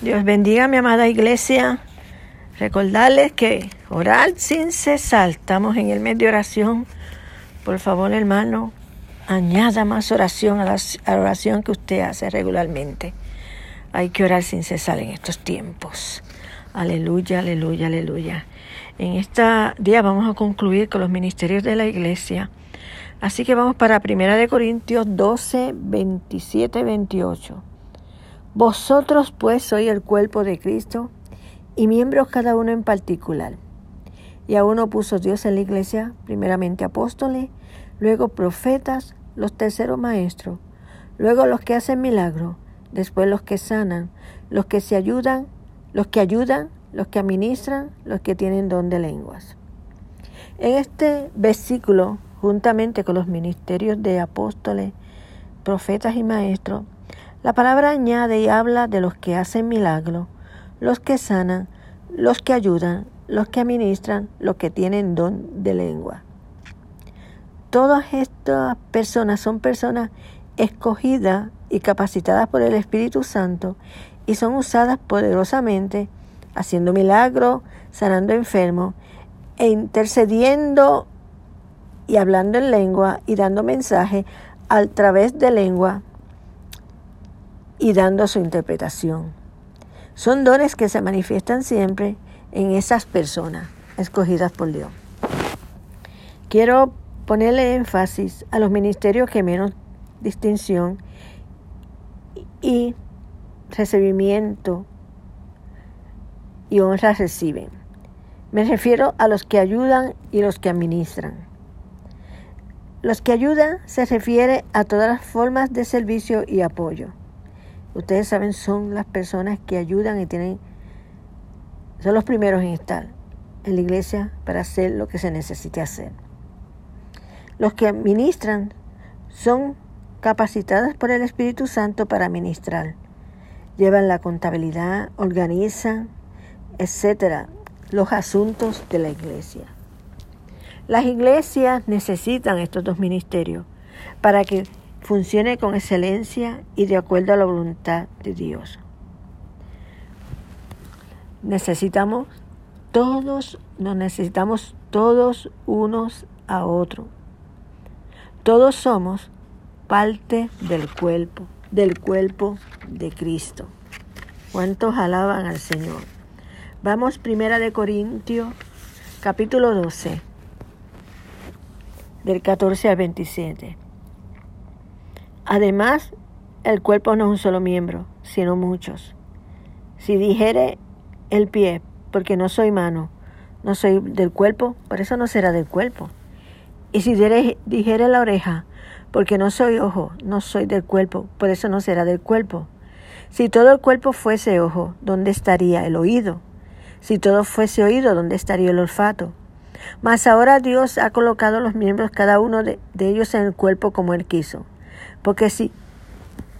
Dios bendiga mi amada iglesia. Recordarles que orar sin cesar. Estamos en el mes de oración. Por favor, hermano, añada más oración a la, a la oración que usted hace regularmente. Hay que orar sin cesar en estos tiempos. Aleluya, aleluya, aleluya. En este día vamos a concluir con los ministerios de la iglesia. Así que vamos para 1 Corintios 12, 27, 28. Vosotros pues sois el cuerpo de Cristo y miembros cada uno en particular. Y a uno puso Dios en la iglesia, primeramente apóstoles, luego profetas, los terceros maestros, luego los que hacen milagros, después los que sanan, los que se ayudan, los que ayudan, los que administran, los que tienen don de lenguas. En este versículo, juntamente con los ministerios de apóstoles, profetas y maestros, la palabra añade y habla de los que hacen milagros, los que sanan, los que ayudan, los que administran, los que tienen don de lengua. Todas estas personas son personas escogidas y capacitadas por el Espíritu Santo y son usadas poderosamente haciendo milagros, sanando enfermos e intercediendo y hablando en lengua y dando mensaje a través de lengua y dando su interpretación. Son dones que se manifiestan siempre en esas personas escogidas por Dios. Quiero ponerle énfasis a los ministerios que menos distinción y recibimiento y honra reciben. Me refiero a los que ayudan y los que administran. Los que ayudan se refiere a todas las formas de servicio y apoyo ustedes saben, son las personas que ayudan y tienen, son los primeros en estar en la iglesia para hacer lo que se necesite hacer. Los que administran son capacitados por el Espíritu Santo para administrar. Llevan la contabilidad, organizan, etcétera, los asuntos de la iglesia. Las iglesias necesitan estos dos ministerios para que funcione con excelencia y de acuerdo a la voluntad de Dios. Necesitamos todos, nos necesitamos todos unos a otros. Todos somos parte del cuerpo, del cuerpo de Cristo. ¿Cuántos alaban al Señor? Vamos primera de Corintios, capítulo 12, del 14 al 27. Además, el cuerpo no es un solo miembro, sino muchos. Si dijere el pie, porque no soy mano, no soy del cuerpo, por eso no será del cuerpo. Y si dijere la oreja, porque no soy ojo, no soy del cuerpo, por eso no será del cuerpo. Si todo el cuerpo fuese ojo, ¿dónde estaría el oído? Si todo fuese oído, ¿dónde estaría el olfato? Mas ahora Dios ha colocado los miembros, cada uno de, de ellos en el cuerpo como Él quiso. Porque si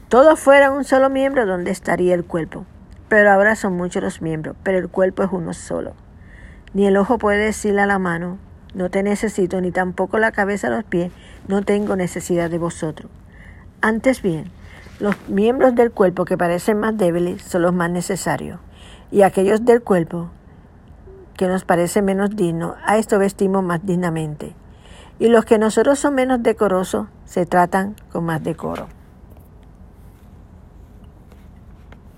todo fuera un solo miembro, ¿dónde estaría el cuerpo? Pero ahora son muchos los miembros, pero el cuerpo es uno solo. Ni el ojo puede decirle a la mano, no te necesito, ni tampoco la cabeza a los pies, no tengo necesidad de vosotros. Antes bien, los miembros del cuerpo que parecen más débiles son los más necesarios, y aquellos del cuerpo que nos parecen menos dignos, a esto vestimos más dignamente y los que nosotros son menos decorosos se tratan con más decoro.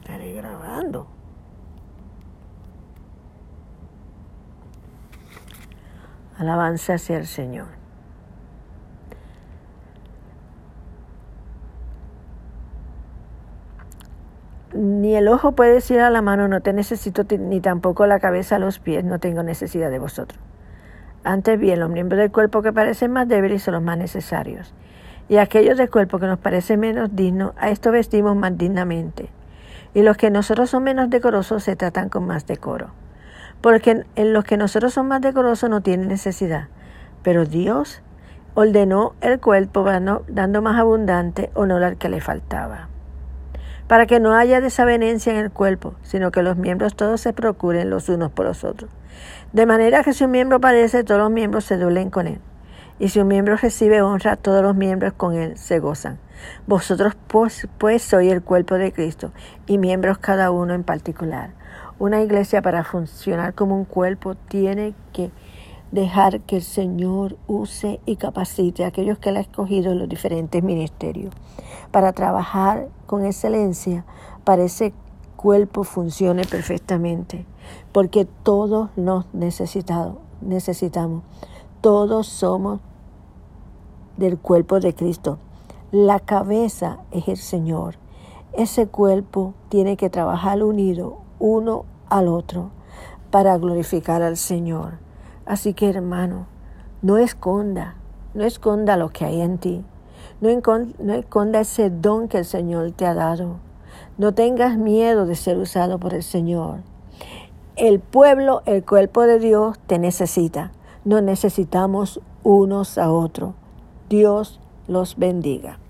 Estaré grabando. Alabanza hacia el Señor. Ni el ojo puede decir a la mano, no te necesito, ni tampoco la cabeza a los pies, no tengo necesidad de vosotros. Antes bien, los miembros del cuerpo que parecen más débiles son los más necesarios. Y aquellos del cuerpo que nos parecen menos dignos, a esto vestimos más dignamente. Y los que nosotros son menos decorosos se tratan con más decoro. Porque en los que nosotros son más decorosos no tienen necesidad. Pero Dios ordenó el cuerpo dando más abundante honor al que le faltaba. Para que no haya desavenencia en el cuerpo, sino que los miembros todos se procuren los unos por los otros. De manera que si un miembro padece, todos los miembros se duelen con él. Y si un miembro recibe honra, todos los miembros con él se gozan. Vosotros pues, pues sois el cuerpo de Cristo y miembros cada uno en particular. Una iglesia para funcionar como un cuerpo tiene que dejar que el Señor use y capacite a aquellos que Él ha escogido en los diferentes ministerios para trabajar con excelencia para ese cuerpo funcione perfectamente, porque todos nos necesitamos, necesitamos, todos somos del cuerpo de Cristo. La cabeza es el Señor. Ese cuerpo tiene que trabajar unido uno al otro para glorificar al Señor. Así que hermano, no esconda, no esconda lo que hay en ti. No esconda ese don que el Señor te ha dado. No tengas miedo de ser usado por el Señor. El pueblo, el cuerpo de Dios te necesita. Nos necesitamos unos a otros. Dios los bendiga.